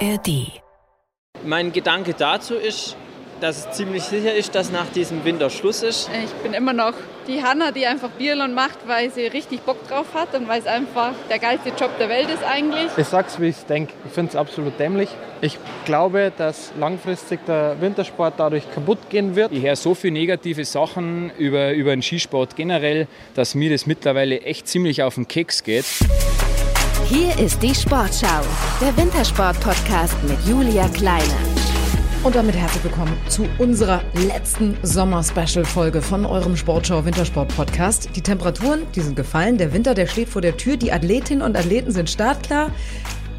ARD. Mein Gedanke dazu ist, dass es ziemlich sicher ist, dass nach diesem Winter Schluss ist. Ich bin immer noch die Hanna, die einfach Biathlon macht, weil sie richtig Bock drauf hat und weil es einfach der geilste Job der Welt ist eigentlich. Ich sag's, wie ich es denke. Ich finde es absolut dämlich. Ich glaube, dass langfristig der Wintersport dadurch kaputt gehen wird. Ich höre so viele negative Sachen über, über den Skisport generell, dass mir das mittlerweile echt ziemlich auf den Keks geht. Hier ist die Sportschau, der Wintersport-Podcast mit Julia Kleine. Und damit herzlich willkommen zu unserer letzten Sommer-Special-Folge von eurem Sportschau Wintersport-Podcast. Die Temperaturen, die sind gefallen, der Winter, der steht vor der Tür, die Athletinnen und Athleten sind startklar.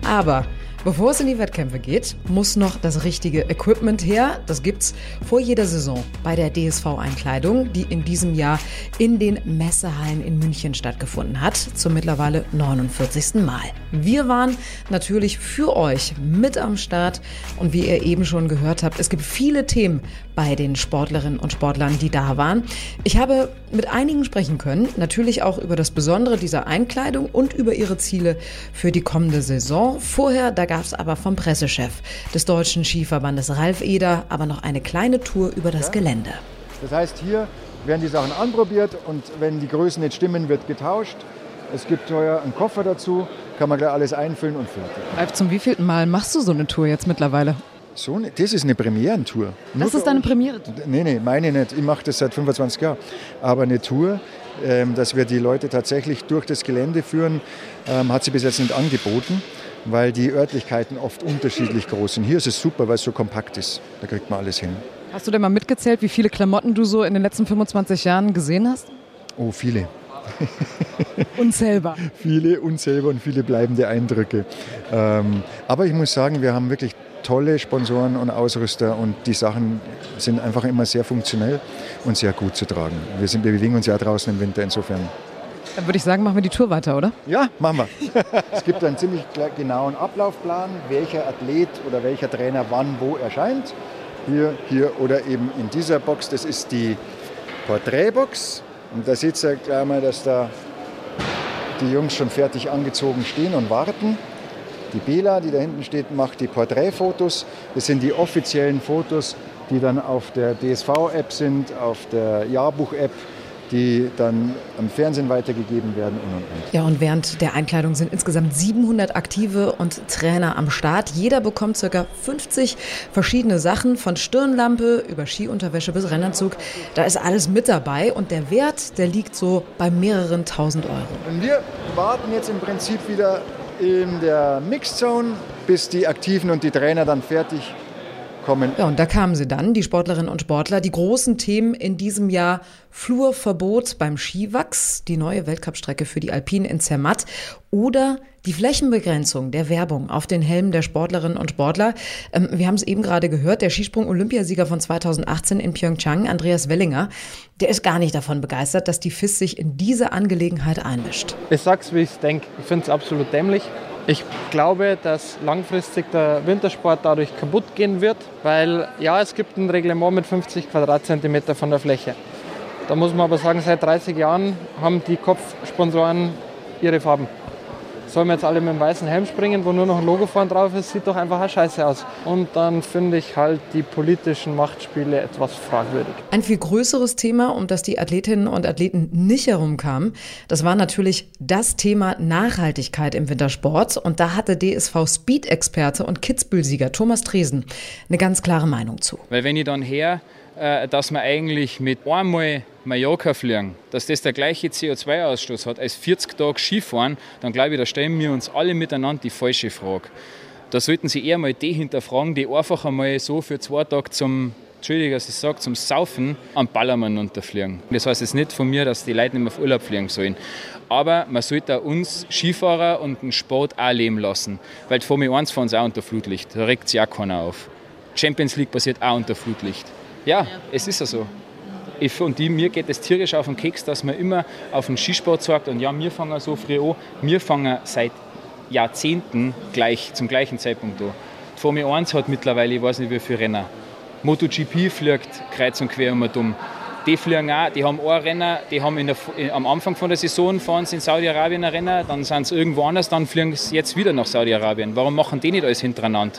Aber Bevor es in die Wettkämpfe geht, muss noch das richtige Equipment her. Das gibt's vor jeder Saison bei der DSV-Einkleidung, die in diesem Jahr in den Messehallen in München stattgefunden hat, zum mittlerweile 49. Mal. Wir waren natürlich für euch mit am Start und wie ihr eben schon gehört habt, es gibt viele Themen bei den Sportlerinnen und Sportlern, die da waren. Ich habe mit einigen sprechen können, natürlich auch über das Besondere dieser Einkleidung und über ihre Ziele für die kommende Saison. Vorher, da gab es aber vom Pressechef des Deutschen Skiverbandes Ralf Eder aber noch eine kleine Tour über das Gelände. Das heißt, hier werden die Sachen anprobiert und wenn die Größen nicht stimmen, wird getauscht. Es gibt teuer einen Koffer dazu, kann man gleich alles einfüllen und fertig. Ralf, zum wievielten Mal machst du so eine Tour jetzt mittlerweile? So, eine- das ist eine Premierentour. Das ist deine. Premiere. Nee, nee, meine nicht. Ich mache das seit 25 Jahren. Aber eine Tour, ähm, dass wir die Leute tatsächlich durch das Gelände führen, ähm, hat sie bis jetzt nicht angeboten, weil die Örtlichkeiten oft unterschiedlich groß sind. Hier ist es super, weil es so kompakt ist. Da kriegt man alles hin. Hast du denn mal mitgezählt, wie viele Klamotten du so in den letzten 25 Jahren gesehen hast? Oh, viele. Unzählbar. viele unselber und viele bleibende Eindrücke. Ähm, aber ich muss sagen, wir haben wirklich tolle Sponsoren und Ausrüster und die Sachen sind einfach immer sehr funktionell und sehr gut zu tragen. Wir, sind, wir bewegen uns ja draußen im Winter, insofern. Dann würde ich sagen, machen wir die Tour weiter, oder? Ja, machen wir. es gibt einen ziemlich genauen Ablaufplan, welcher Athlet oder welcher Trainer wann wo erscheint. Hier, hier oder eben in dieser Box. Das ist die Porträtbox. Und da seht ihr gleich mal, dass da die Jungs schon fertig angezogen stehen und warten. Die Bela, die da hinten steht, macht die Porträtfotos. Das sind die offiziellen Fotos, die dann auf der DSV-App sind, auf der Jahrbuch-App, die dann am Fernsehen weitergegeben werden und und und. Ja, und während der Einkleidung sind insgesamt 700 Aktive und Trainer am Start. Jeder bekommt ca. 50 verschiedene Sachen, von Stirnlampe über Skiunterwäsche bis Rennanzug. Da ist alles mit dabei und der Wert, der liegt so bei mehreren tausend Euro. Und wir warten jetzt im Prinzip wieder in der Mixed Zone, bis die Aktiven und die Trainer dann fertig kommen. Ja, und da kamen sie dann, die Sportlerinnen und Sportler. Die großen Themen in diesem Jahr Flurverbot beim Skiwachs, die neue Weltcup-Strecke für die Alpinen in Zermatt oder die Flächenbegrenzung der Werbung auf den Helmen der Sportlerinnen und Sportler. Ähm, wir haben es eben gerade gehört, der Skisprung-Olympiasieger von 2018 in Pyeongchang, Andreas Wellinger, der ist gar nicht davon begeistert, dass die FIS sich in diese Angelegenheit einmischt. Ich sag's, wie ich es denke. Ich finde es absolut dämlich. Ich glaube, dass langfristig der Wintersport dadurch kaputt gehen wird, weil ja, es gibt ein Reglement mit 50 Quadratzentimeter von der Fläche. Da muss man aber sagen, seit 30 Jahren haben die Kopfsponsoren ihre Farben. Sollen wir jetzt alle mit dem weißen Helm springen, wo nur noch ein Logo vorne drauf ist, sieht doch einfach scheiße aus. Und dann finde ich halt die politischen Machtspiele etwas fragwürdig. Ein viel größeres Thema, um das die Athletinnen und Athleten nicht herumkamen, das war natürlich das Thema Nachhaltigkeit im Wintersport. Und da hatte DSV-Speed-Experte und Kitzbühel-Sieger Thomas Dresen eine ganz klare Meinung zu. Weil wenn ich dann her, dass wir eigentlich mit einmal Mallorca fliegen, dass das der gleiche CO2-Ausstoß hat als 40 Tage Skifahren, dann glaube ich, da stellen wir uns alle miteinander die falsche Frage. Da sollten Sie eher mal die hinterfragen, die einfach einmal so für zwei Tage zum, Entschuldigung, dass ich sage, zum Saufen am Ballermann unterfliegen. Das heißt jetzt nicht von mir, dass die Leute nicht mehr auf Urlaub fliegen sollen. Aber man sollte uns Skifahrer und den Sport auch leben lassen. Weil die Formel 1 fahren sie auch unter Flutlicht. Da regt sich auch keiner auf. Champions League passiert auch unter Flutlicht. Ja, es ist ja so. Ich, und die, mir geht es tierisch auf den Keks, dass man immer auf den Skisport sagt und ja, wir fangen so früh an, wir fangen seit Jahrzehnten gleich, zum gleichen Zeitpunkt an. Die Formel 1 hat mittlerweile, ich weiß nicht wie viele Renner. MotoGP fliegt kreuz und quer und um. die fliegen auch, die haben ein Renner, die haben der, am Anfang von der Saison fahren sie in Saudi-Arabien ein Renner, dann sind sie irgendwo anders, dann fliegen sie jetzt wieder nach Saudi-Arabien. Warum machen die nicht alles hintereinander?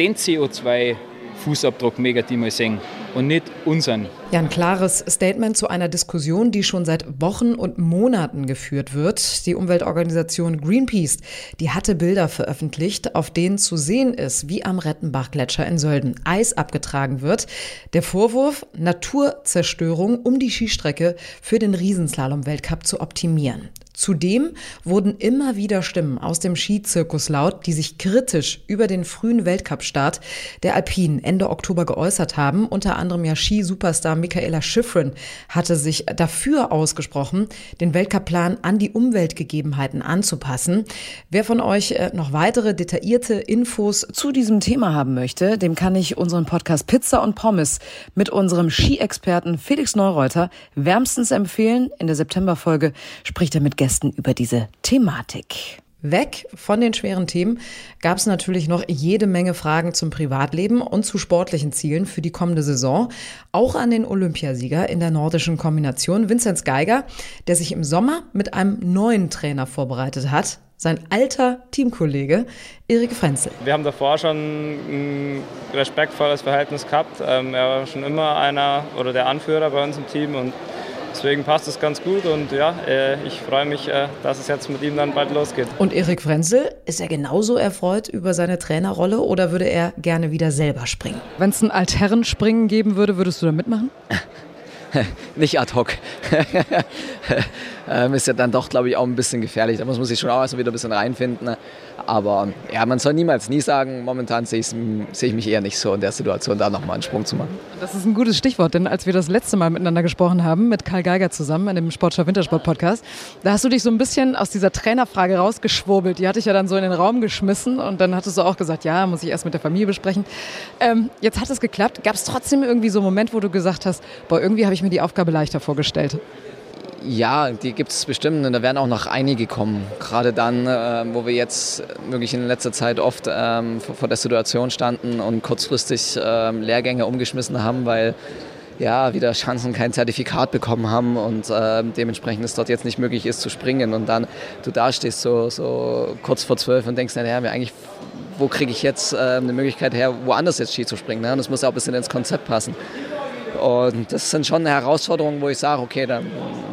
Den CO2 Fußabdruck mega die mal sehen und nicht unseren. Ja, ein klares Statement zu einer Diskussion, die schon seit Wochen und Monaten geführt wird. Die Umweltorganisation Greenpeace, die hatte Bilder veröffentlicht, auf denen zu sehen ist, wie am Rettenbach-Gletscher in Sölden Eis abgetragen wird. Der Vorwurf, Naturzerstörung, um die Skistrecke für den Riesenslalom-Weltcup zu optimieren. Zudem wurden immer wieder Stimmen aus dem Skizirkus laut, die sich kritisch über den frühen Weltcup-Start der Alpinen Ende Oktober geäußert haben. Unter anderem ja Skisuperstar Michaela Schifrin hatte sich dafür ausgesprochen, den Weltcup-Plan an die Umweltgegebenheiten anzupassen. Wer von euch äh, noch weitere detaillierte Infos zu diesem Thema haben möchte, dem kann ich unseren Podcast Pizza und Pommes mit unserem Ski-Experten Felix Neureuter wärmstens empfehlen. In der Septemberfolge spricht er mit Gästen Gästen über diese Thematik. Weg von den schweren Themen gab es natürlich noch jede Menge Fragen zum Privatleben und zu sportlichen Zielen für die kommende Saison. Auch an den Olympiasieger in der nordischen Kombination, Vinzenz Geiger, der sich im Sommer mit einem neuen Trainer vorbereitet hat. Sein alter Teamkollege Erik Frenzel. Wir haben davor schon ein respektvolles Verhältnis gehabt. Ähm, er war schon immer einer oder der Anführer bei uns im Team und Deswegen passt es ganz gut und ja, äh, ich freue mich, äh, dass es jetzt mit ihm dann bald losgeht. Und Erik Frenzel, ist er genauso erfreut über seine Trainerrolle oder würde er gerne wieder selber springen? Wenn es ein Altherrenspringen geben würde, würdest du da mitmachen? Nicht ad hoc. ähm, ist ja dann doch, glaube ich, auch ein bisschen gefährlich. Da muss man sich schon auch erstmal wieder ein bisschen reinfinden. Ne? Aber ja, man soll niemals nie sagen, momentan sehe, sehe ich mich eher nicht so in der Situation, da nochmal einen Sprung zu machen. Das ist ein gutes Stichwort, denn als wir das letzte Mal miteinander gesprochen haben, mit Karl Geiger zusammen in dem Sportschau Wintersport Podcast, da hast du dich so ein bisschen aus dieser Trainerfrage rausgeschwurbelt. Die hatte ich ja dann so in den Raum geschmissen und dann hattest du auch gesagt, ja, muss ich erst mit der Familie besprechen. Ähm, jetzt hat es geklappt. Gab es trotzdem irgendwie so einen Moment, wo du gesagt hast, boah, irgendwie habe ich mir die Aufgabe leichter vorgestellt? Ja, die gibt es bestimmt und da werden auch noch einige kommen. Gerade dann, äh, wo wir jetzt wirklich in letzter Zeit oft ähm, vor, vor, der Situation standen und kurzfristig äh, Lehrgänge umgeschmissen haben, weil ja, wieder Chancen kein Zertifikat bekommen haben und äh, dementsprechend es dort jetzt nicht möglich ist zu springen und dann du da stehst so, so kurz vor zwölf und denkst, naja, eigentlich, wo kriege ich jetzt äh, eine Möglichkeit her, woanders jetzt Ski zu springen? Ne? Und das muss ja auch ein bisschen ins Konzept passen. Und das sind schon Herausforderungen, wo ich sage, okay, dann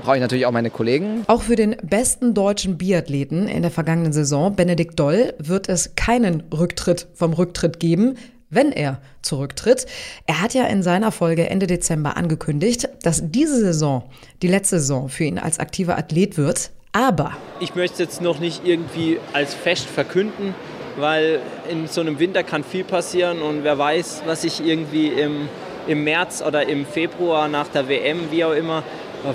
brauche ich natürlich auch meine Kollegen. Auch für den besten deutschen Biathleten in der vergangenen Saison, Benedikt Doll, wird es keinen Rücktritt vom Rücktritt geben wenn er zurücktritt. Er hat ja in seiner Folge Ende Dezember angekündigt, dass diese Saison die letzte Saison für ihn als aktiver Athlet wird. Aber. Ich möchte es jetzt noch nicht irgendwie als fest verkünden, weil in so einem Winter kann viel passieren und wer weiß, was sich irgendwie im im März oder im Februar nach der WM, wie auch immer,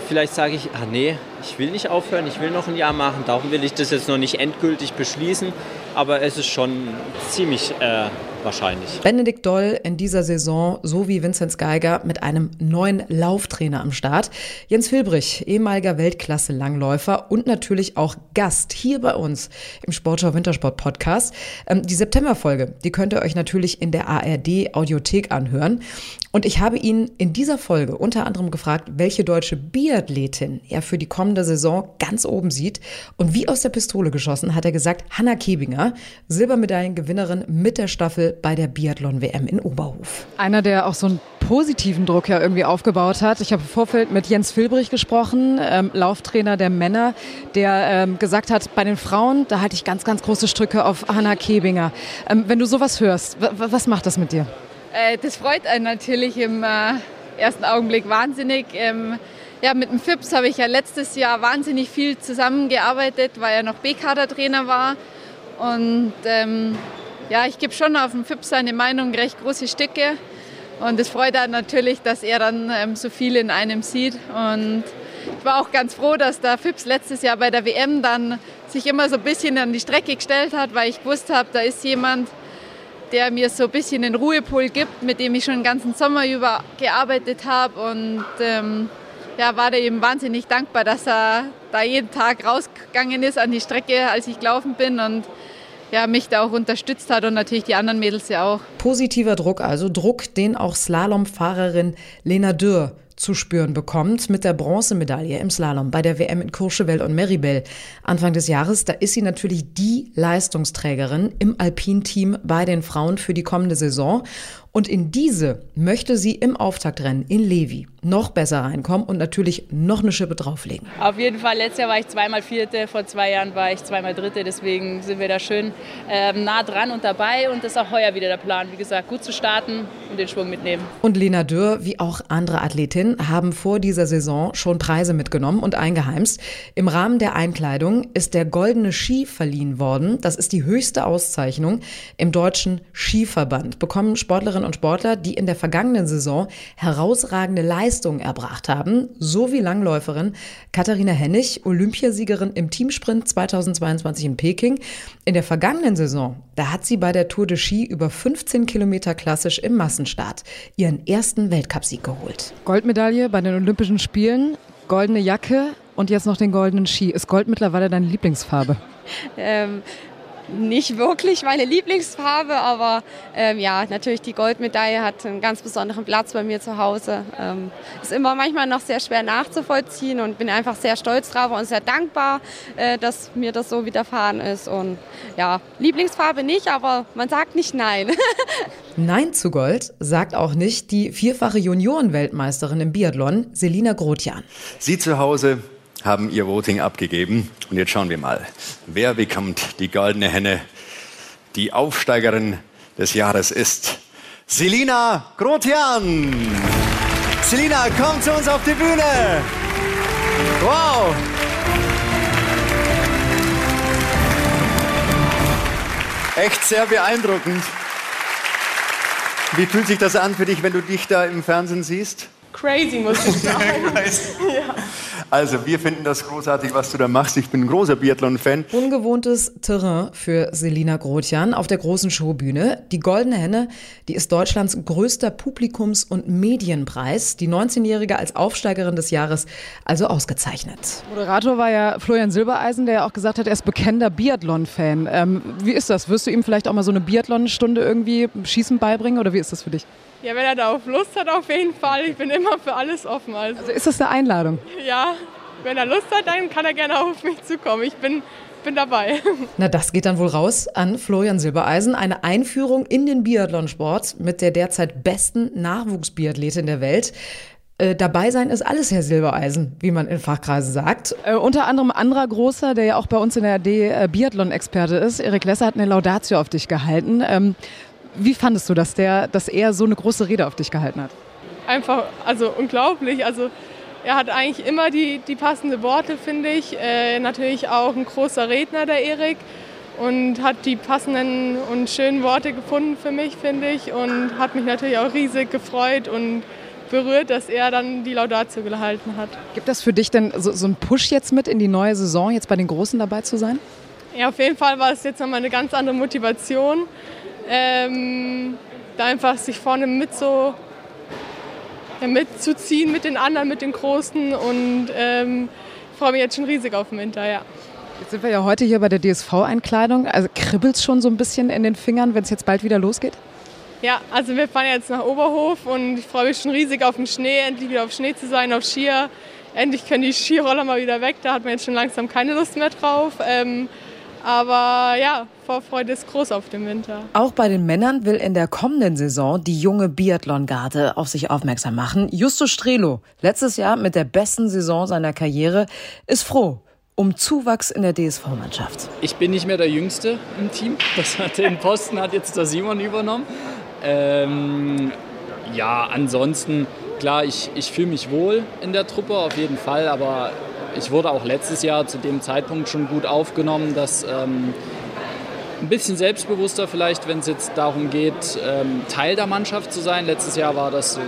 vielleicht sage ich, ah nee, ich will nicht aufhören, ich will noch ein Jahr machen. Darum will ich das jetzt noch nicht endgültig beschließen, aber es ist schon ziemlich äh, wahrscheinlich. Benedikt Doll in dieser Saison, so wie Vinzenz Geiger, mit einem neuen Lauftrainer am Start. Jens Filbrich, ehemaliger Weltklasse-Langläufer und natürlich auch Gast hier bei uns im Sportschau Wintersport Podcast. Ähm, die Septemberfolge, die könnt ihr euch natürlich in der ARD Audiothek anhören. Und ich habe ihn in dieser Folge unter anderem gefragt, welche deutsche Biathletin er für die kommende Saison ganz oben sieht. Und wie aus der Pistole geschossen hat er gesagt, Hanna Kebinger, Silbermedaillengewinnerin mit der Staffel bei der Biathlon-WM in Oberhof. Einer, der auch so einen positiven Druck ja irgendwie aufgebaut hat. Ich habe im Vorfeld mit Jens Filbrich gesprochen, ähm, Lauftrainer der Männer, der ähm, gesagt hat, bei den Frauen, da halte ich ganz, ganz große Stücke auf Hanna Kebinger. Ähm, wenn du sowas hörst, was macht das mit dir? Äh, das freut einen natürlich im äh, ersten Augenblick wahnsinnig. Ähm, ja, mit dem FIPS habe ich ja letztes Jahr wahnsinnig viel zusammengearbeitet, weil er noch B-Kader-Trainer war. Und ähm, ja, ich gebe schon auf dem FIP seine Meinung recht große Stücke. Und es freut einen natürlich, dass er dann ähm, so viel in einem sieht. Und ich war auch ganz froh, dass der FIPS letztes Jahr bei der WM dann sich immer so ein bisschen an die Strecke gestellt hat, weil ich gewusst habe, da ist jemand, der mir so ein bisschen den Ruhepol gibt, mit dem ich schon den ganzen Sommer über gearbeitet habe. Und ähm, ja, war da eben wahnsinnig dankbar, dass er da jeden Tag rausgegangen ist an die Strecke, als ich gelaufen bin. Und ja, mich da auch unterstützt hat und natürlich die anderen Mädels ja auch. Positiver Druck, also Druck, den auch Slalomfahrerin Lena Dürr zu spüren bekommt mit der Bronzemedaille im Slalom bei der WM in Courchevel und Meribel Anfang des Jahres. Da ist sie natürlich die Leistungsträgerin im Alpin-Team bei den Frauen für die kommende Saison. Und in diese möchte sie im Auftaktrennen in Levi noch besser reinkommen und natürlich noch eine Schippe drauflegen. Auf jeden Fall, letztes Jahr war ich zweimal Vierte, vor zwei Jahren war ich zweimal Dritte, deswegen sind wir da schön ähm, nah dran und dabei und das ist auch heuer wieder der Plan. Wie gesagt, gut zu starten und den Schwung mitnehmen. Und Lena Dürr, wie auch andere Athletinnen, haben vor dieser Saison schon Preise mitgenommen und eingeheimst. Im Rahmen der Einkleidung ist der Goldene Ski verliehen worden. Das ist die höchste Auszeichnung im deutschen Skiverband. Bekommen Sportlerinnen Sportlerinnen und Sportler, die in der vergangenen Saison herausragende Leistungen erbracht haben, so wie Langläuferin Katharina Hennig, Olympiasiegerin im Teamsprint 2022 in Peking. In der vergangenen Saison, da hat sie bei der Tour de Ski über 15 Kilometer klassisch im Massenstart ihren ersten Weltcupsieg geholt. Goldmedaille bei den Olympischen Spielen, goldene Jacke und jetzt noch den goldenen Ski. Ist Gold mittlerweile deine Lieblingsfarbe? Ähm, nicht wirklich meine Lieblingsfarbe, aber ähm, ja, natürlich die Goldmedaille hat einen ganz besonderen Platz bei mir zu Hause. Ähm, ist immer manchmal noch sehr schwer nachzuvollziehen und bin einfach sehr stolz drauf und sehr dankbar, äh, dass mir das so widerfahren ist. Und ja, Lieblingsfarbe nicht, aber man sagt nicht nein. Nein zu Gold sagt auch nicht die vierfache Juniorenweltmeisterin im Biathlon, Selina Grotjan. Sie zu Hause haben ihr Voting abgegeben. Und jetzt schauen wir mal, wer bekommt die goldene Henne. Die Aufsteigerin des Jahres ist Selina Grotian. Selina, komm zu uns auf die Bühne. Wow. Echt sehr beeindruckend. Wie fühlt sich das an für dich, wenn du dich da im Fernsehen siehst? Crazy, muss ich sagen. ja. Also, wir finden das großartig, was du da machst. Ich bin ein großer Biathlon-Fan. Ungewohntes Terrain für Selina Grotjan auf der großen Showbühne. Die Goldene Henne, die ist Deutschlands größter Publikums- und Medienpreis. Die 19-Jährige als Aufsteigerin des Jahres also ausgezeichnet. Moderator war ja Florian Silbereisen, der ja auch gesagt hat, er ist bekennender Biathlon-Fan. Ähm, wie ist das? Wirst du ihm vielleicht auch mal so eine Biathlon-Stunde irgendwie Schießen beibringen oder wie ist das für dich? Ja, wenn er da auf Lust hat, auf jeden Fall. Ich bin immer für alles offen. Also, also ist das eine Einladung? Ja, wenn er Lust hat, dann kann er gerne auf mich zukommen. Ich bin, bin dabei. Na, das geht dann wohl raus an Florian Silbereisen. Eine Einführung in den Biathlonsport mit der derzeit besten Nachwuchsbiathletin der Welt. Äh, dabei sein ist alles Herr Silbereisen, wie man in Fachkreisen sagt. Äh, unter anderem anderer großer, der ja auch bei uns in der AD äh, Biathlon-Experte ist, Erik Lesser hat eine Laudatio auf dich gehalten. Ähm, wie fandest du, dass, der, dass er so eine große Rede auf dich gehalten hat? Einfach, also unglaublich. Also er hat eigentlich immer die, die passenden Worte, finde ich. Äh, natürlich auch ein großer Redner, der Erik. Und hat die passenden und schönen Worte gefunden für mich, finde ich. Und hat mich natürlich auch riesig gefreut und berührt, dass er dann die Laudatio gehalten hat. Gibt das für dich denn so, so einen Push jetzt mit in die neue Saison, jetzt bei den Großen dabei zu sein? Ja, auf jeden Fall war es jetzt nochmal eine ganz andere Motivation ähm, da einfach sich vorne mit so ja, mitzuziehen mit den anderen, mit den Großen und ähm, freue mich jetzt schon riesig auf den Winter, ja. Jetzt sind wir ja heute hier bei der DSV-Einkleidung. Also kribbelt es schon so ein bisschen in den Fingern, wenn es jetzt bald wieder losgeht? Ja, also wir fahren jetzt nach Oberhof und ich freue mich schon riesig auf den Schnee, endlich wieder auf Schnee zu sein, auf Skier. Endlich können die Skiroller mal wieder weg, da hat man jetzt schon langsam keine Lust mehr drauf. Ähm, aber ja, Vorfreude ist groß auf den Winter. Auch bei den Männern will in der kommenden Saison die junge Biathlon-Garde auf sich aufmerksam machen. Justo Strelo, letztes Jahr mit der besten Saison seiner Karriere, ist froh um Zuwachs in der DSV-Mannschaft. Ich bin nicht mehr der Jüngste im Team. Das hat den Posten hat jetzt der Simon übernommen. Ähm, ja, ansonsten klar, ich, ich fühle mich wohl in der Truppe auf jeden Fall, aber ich wurde auch letztes Jahr zu dem Zeitpunkt schon gut aufgenommen, dass ähm, ein bisschen selbstbewusster vielleicht, wenn es jetzt darum geht, ähm, Teil der Mannschaft zu sein. Letztes Jahr war das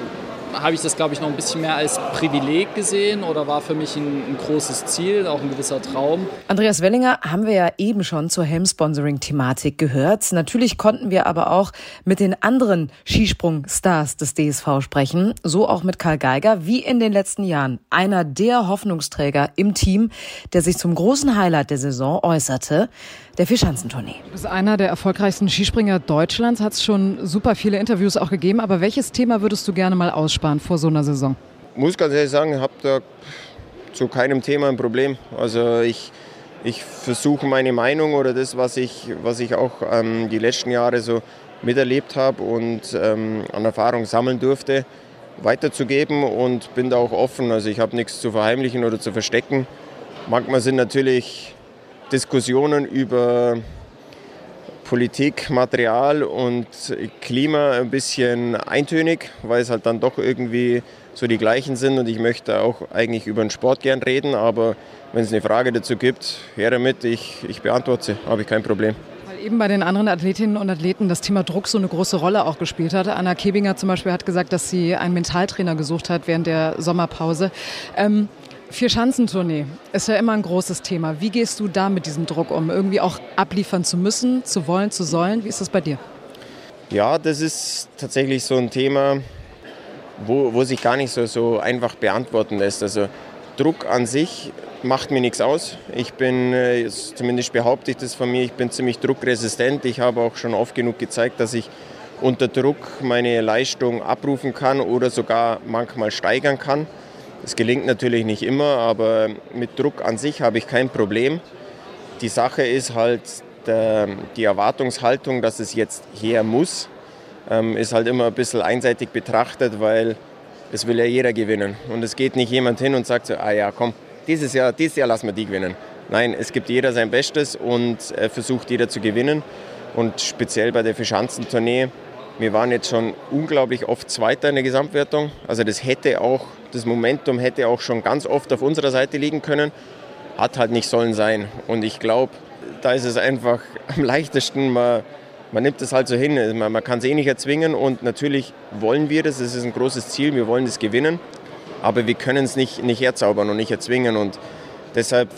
habe ich das, glaube ich, noch ein bisschen mehr als Privileg gesehen oder war für mich ein, ein, großes Ziel, auch ein gewisser Traum. Andreas Wellinger haben wir ja eben schon zur Helm-Sponsoring-Thematik gehört. Natürlich konnten wir aber auch mit den anderen Skisprung-Stars des DSV sprechen, so auch mit Karl Geiger, wie in den letzten Jahren einer der Hoffnungsträger im Team, der sich zum großen Highlight der Saison äußerte der Vierschanzentournee. Du bist einer der erfolgreichsten Skispringer Deutschlands, hat es schon super viele Interviews auch gegeben. Aber welches Thema würdest du gerne mal aussparen vor so einer Saison? muss ganz ehrlich sagen, habe da zu keinem Thema ein Problem. Also ich, ich versuche meine Meinung oder das, was ich, was ich auch ähm, die letzten Jahre so miterlebt habe und ähm, an Erfahrung sammeln durfte, weiterzugeben und bin da auch offen. Also ich habe nichts zu verheimlichen oder zu verstecken. Manchmal sind natürlich Diskussionen über Politik, Material und Klima ein bisschen eintönig, weil es halt dann doch irgendwie so die gleichen sind und ich möchte auch eigentlich über den Sport gern reden, aber wenn es eine Frage dazu gibt, her damit, ich, ich beantworte sie, habe ich kein Problem. Eben bei den anderen Athletinnen und Athleten das Thema Druck so eine große Rolle auch gespielt hat. Anna Kebinger zum Beispiel hat gesagt, dass sie einen Mentaltrainer gesucht hat während der Sommerpause. Ähm, Vier-Schanzentournee ist ja immer ein großes Thema. Wie gehst du da mit diesem Druck um? Irgendwie auch abliefern zu müssen, zu wollen, zu sollen? Wie ist das bei dir? Ja, das ist tatsächlich so ein Thema, wo, wo sich gar nicht so, so einfach beantworten lässt. Also Druck an sich macht mir nichts aus. Ich bin, äh, zumindest behaupte ich das von mir, ich bin ziemlich druckresistent. Ich habe auch schon oft genug gezeigt, dass ich unter Druck meine Leistung abrufen kann oder sogar manchmal steigern kann. Das gelingt natürlich nicht immer, aber mit Druck an sich habe ich kein Problem. Die Sache ist halt der, die Erwartungshaltung, dass es jetzt her muss, ähm, ist halt immer ein bisschen einseitig betrachtet, weil es will ja jeder gewinnen. Und es geht nicht jemand hin und sagt so, ah ja, komm, dieses Jahr, dieses Jahr lassen wir die gewinnen. Nein, es gibt jeder sein Bestes und versucht jeder zu gewinnen. Und speziell bei der Fischanzentournee, wir waren jetzt schon unglaublich oft Zweiter in der Gesamtwertung. Also das hätte auch das Momentum hätte auch schon ganz oft auf unserer Seite liegen können, hat halt nicht sollen sein. Und ich glaube, da ist es einfach am leichtesten, man, man nimmt es halt so hin. Man, man kann es eh nicht erzwingen und natürlich wollen wir das, es ist ein großes Ziel, wir wollen das gewinnen, aber wir können es nicht, nicht herzaubern und nicht erzwingen. Und deshalb,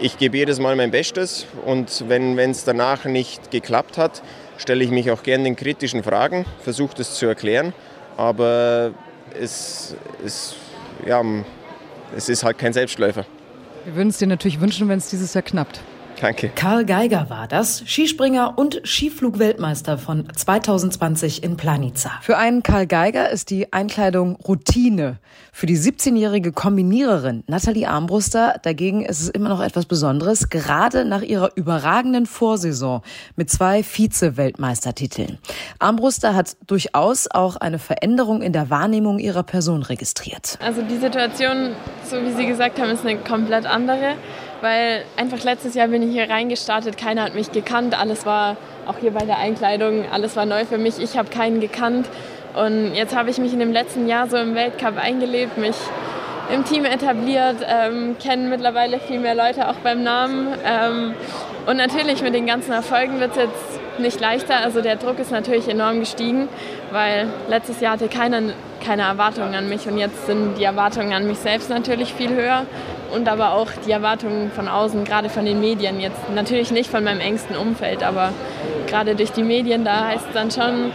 ich gebe jedes Mal mein Bestes und wenn es danach nicht geklappt hat, stelle ich mich auch gerne den kritischen Fragen, versuche das zu erklären, aber es, es, ja, es ist halt kein Selbstläufer. Wir würden es dir natürlich wünschen, wenn es dieses Jahr knappt. Danke. Karl Geiger war das, Skispringer und Skiflugweltmeister von 2020 in Planica. Für einen Karl Geiger ist die Einkleidung Routine. Für die 17-jährige Kombiniererin Nathalie Armbruster dagegen ist es immer noch etwas Besonderes, gerade nach ihrer überragenden Vorsaison mit zwei Vize-Weltmeistertiteln. Armbruster hat durchaus auch eine Veränderung in der Wahrnehmung ihrer Person registriert. Also die Situation, so wie Sie gesagt haben, ist eine komplett andere weil einfach letztes Jahr bin ich hier reingestartet, keiner hat mich gekannt, alles war auch hier bei der Einkleidung, alles war neu für mich, ich habe keinen gekannt. Und jetzt habe ich mich in dem letzten Jahr so im Weltcup eingelebt, mich im Team etabliert, ähm, kennen mittlerweile viel mehr Leute auch beim Namen. Ähm, und natürlich mit den ganzen Erfolgen wird es jetzt nicht leichter, also der Druck ist natürlich enorm gestiegen, weil letztes Jahr hatte keiner keine Erwartungen an mich und jetzt sind die Erwartungen an mich selbst natürlich viel höher und aber auch die Erwartungen von außen, gerade von den Medien. Jetzt natürlich nicht von meinem engsten Umfeld, aber gerade durch die Medien, da heißt es dann schon,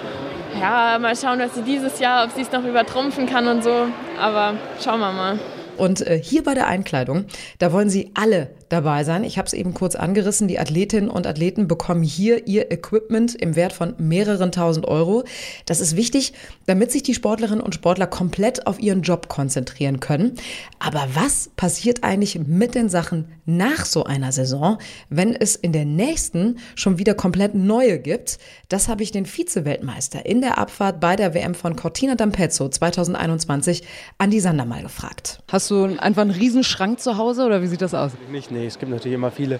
ja, mal schauen, was sie dieses Jahr, ob sie es noch übertrumpfen kann und so. Aber schauen wir mal. Und äh, hier bei der Einkleidung, da wollen Sie alle dabei sein. Ich habe es eben kurz angerissen. Die Athletinnen und Athleten bekommen hier ihr Equipment im Wert von mehreren tausend Euro. Das ist wichtig, damit sich die Sportlerinnen und Sportler komplett auf ihren Job konzentrieren können. Aber was passiert eigentlich mit den Sachen nach so einer Saison, wenn es in der nächsten schon wieder komplett neue gibt? Das habe ich den Vize-Weltmeister in der Abfahrt bei der WM von Cortina d'Ampezzo 2021 an die Sander mal gefragt. Hast du einfach einen Riesenschrank zu Hause oder wie sieht das aus? Nicht, nee, es gibt natürlich immer viele,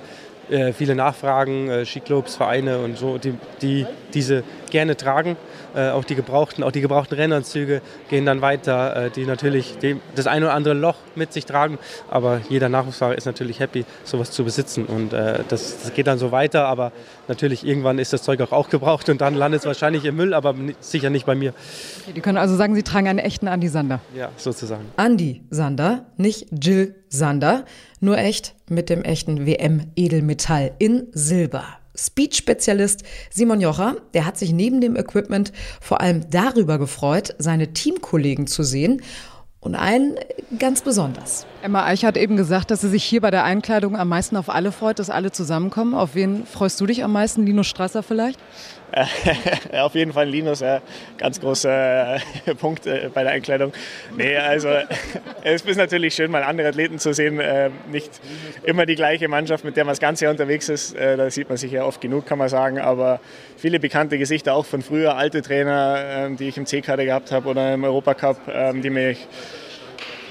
äh, viele Nachfragen, äh, Skiclubs, Vereine und so, die, die diese gerne tragen. Äh, auch die gebrauchten, auch die gebrauchten Rennanzüge gehen dann weiter, äh, die natürlich die, das eine oder andere Loch mit sich tragen. Aber jeder Nachwuchsfahrer ist natürlich happy, sowas zu besitzen. Und äh, das, das, geht dann so weiter. Aber natürlich irgendwann ist das Zeug auch, auch gebraucht und dann landet es wahrscheinlich im Müll, aber sicher nicht bei mir. Okay, die können also sagen, Sie tragen einen echten Andi Sander. Ja, sozusagen. Andi Sander, nicht Jill Sander, nur echt mit dem echten WM-Edelmetall in Silber. Speech-Spezialist Simon Jocher, der hat sich neben dem Equipment vor allem darüber gefreut, seine Teamkollegen zu sehen und einen ganz besonders. Emma Eich hat eben gesagt, dass sie sich hier bei der Einkleidung am meisten auf alle freut, dass alle zusammenkommen. Auf wen freust du dich am meisten? Linus Strasser vielleicht? Äh, auf jeden Fall Linus, ja, ganz großer äh, Punkt äh, bei der Einkleidung. Nee, also es ist natürlich schön, mal andere Athleten zu sehen. Äh, nicht immer die gleiche Mannschaft, mit der man das ganze Jahr unterwegs ist. Äh, da sieht man sich ja oft genug, kann man sagen. Aber viele bekannte Gesichter auch von früher, alte Trainer, ähm, die ich im C-Kader gehabt habe oder im Europacup, ähm, die mich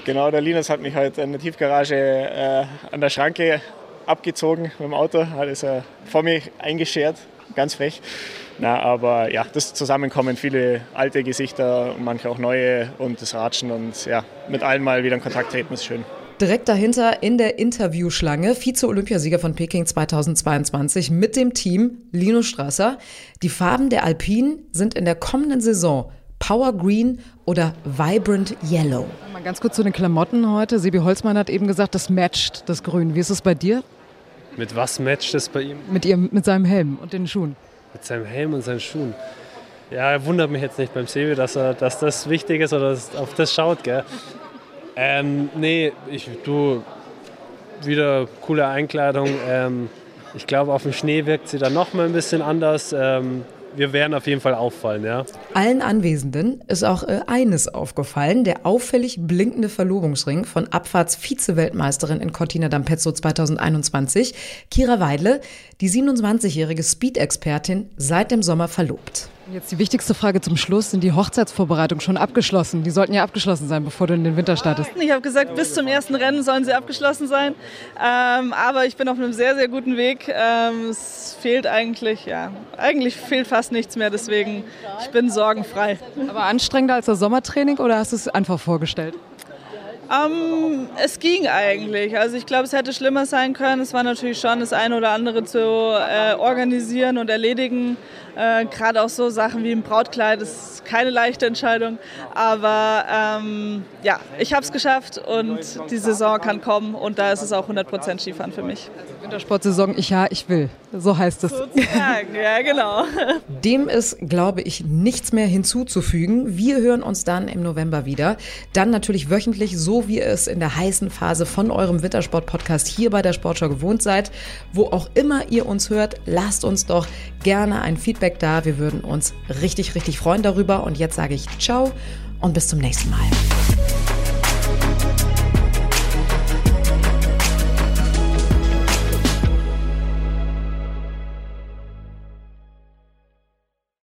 Genau, der Linus hat mich heute in der Tiefgarage äh, an der Schranke abgezogen mit dem Auto, hat es äh, vor mir eingeschert, ganz frech. Na, aber ja, das Zusammenkommen, viele alte Gesichter, manche auch neue und das Ratschen und ja, mit allen mal wieder in Kontakt treten ist schön. Direkt dahinter in der Interviewschlange Vize-Olympiasieger von Peking 2022 mit dem Team Linus Strasser. Die Farben der Alpinen sind in der kommenden Saison Power Green oder Vibrant Yellow. Mal ganz kurz zu den Klamotten heute. Sebi Holzmann hat eben gesagt, das matcht das Grün. Wie ist es bei dir? Mit was matcht es bei ihm? Mit, ihrem, mit seinem Helm und den Schuhen. Mit seinem Helm und seinen Schuhen. Ja, er wundert mich jetzt nicht beim Sebi, dass, er, dass das wichtig ist oder dass, auf das schaut, gell? Ähm, nee, ich, du, wieder coole Einkleidung. Ähm, ich glaube, auf dem Schnee wirkt sie dann noch mal ein bisschen anders. Ähm, wir werden auf jeden Fall auffallen, ja. Allen Anwesenden ist auch äh, eines aufgefallen, der auffällig blinkende Verlobungsring von Abfahrts-Vize-Weltmeisterin in Cortina d'Ampezzo 2021, Kira Weidle, die 27-jährige Speed-Expertin, seit dem Sommer verlobt. Jetzt die wichtigste Frage zum Schluss. Sind die Hochzeitsvorbereitungen schon abgeschlossen? Die sollten ja abgeschlossen sein, bevor du in den Winter startest. Ich habe gesagt, bis zum ersten Rennen sollen sie abgeschlossen sein. Ähm, aber ich bin auf einem sehr, sehr guten Weg. Ähm, es fehlt eigentlich, ja, eigentlich fehlt fast nichts mehr. Deswegen, ich bin sorgenfrei. Aber anstrengender als das Sommertraining oder hast du es einfach vorgestellt? Ähm, es ging eigentlich. Also ich glaube, es hätte schlimmer sein können. Es war natürlich schon das eine oder andere zu äh, organisieren und erledigen. Äh, Gerade auch so Sachen wie ein Brautkleid ist keine leichte Entscheidung. Aber ähm, ja, ich habe es geschafft und die Saison kann kommen und da ist es auch 100% Skifahren für mich. Wintersportsaison, ich ja, ich will. So heißt es. Sozusagen, ja, genau. Dem ist, glaube ich, nichts mehr hinzuzufügen. Wir hören uns dann im November wieder. Dann natürlich wöchentlich, so wie ihr es in der heißen Phase von eurem Wintersport-Podcast hier bei der Sportschau gewohnt seid. Wo auch immer ihr uns hört, lasst uns doch gerne ein Feedback da. Wir würden uns richtig, richtig freuen darüber. Und jetzt sage ich Ciao und bis zum nächsten Mal.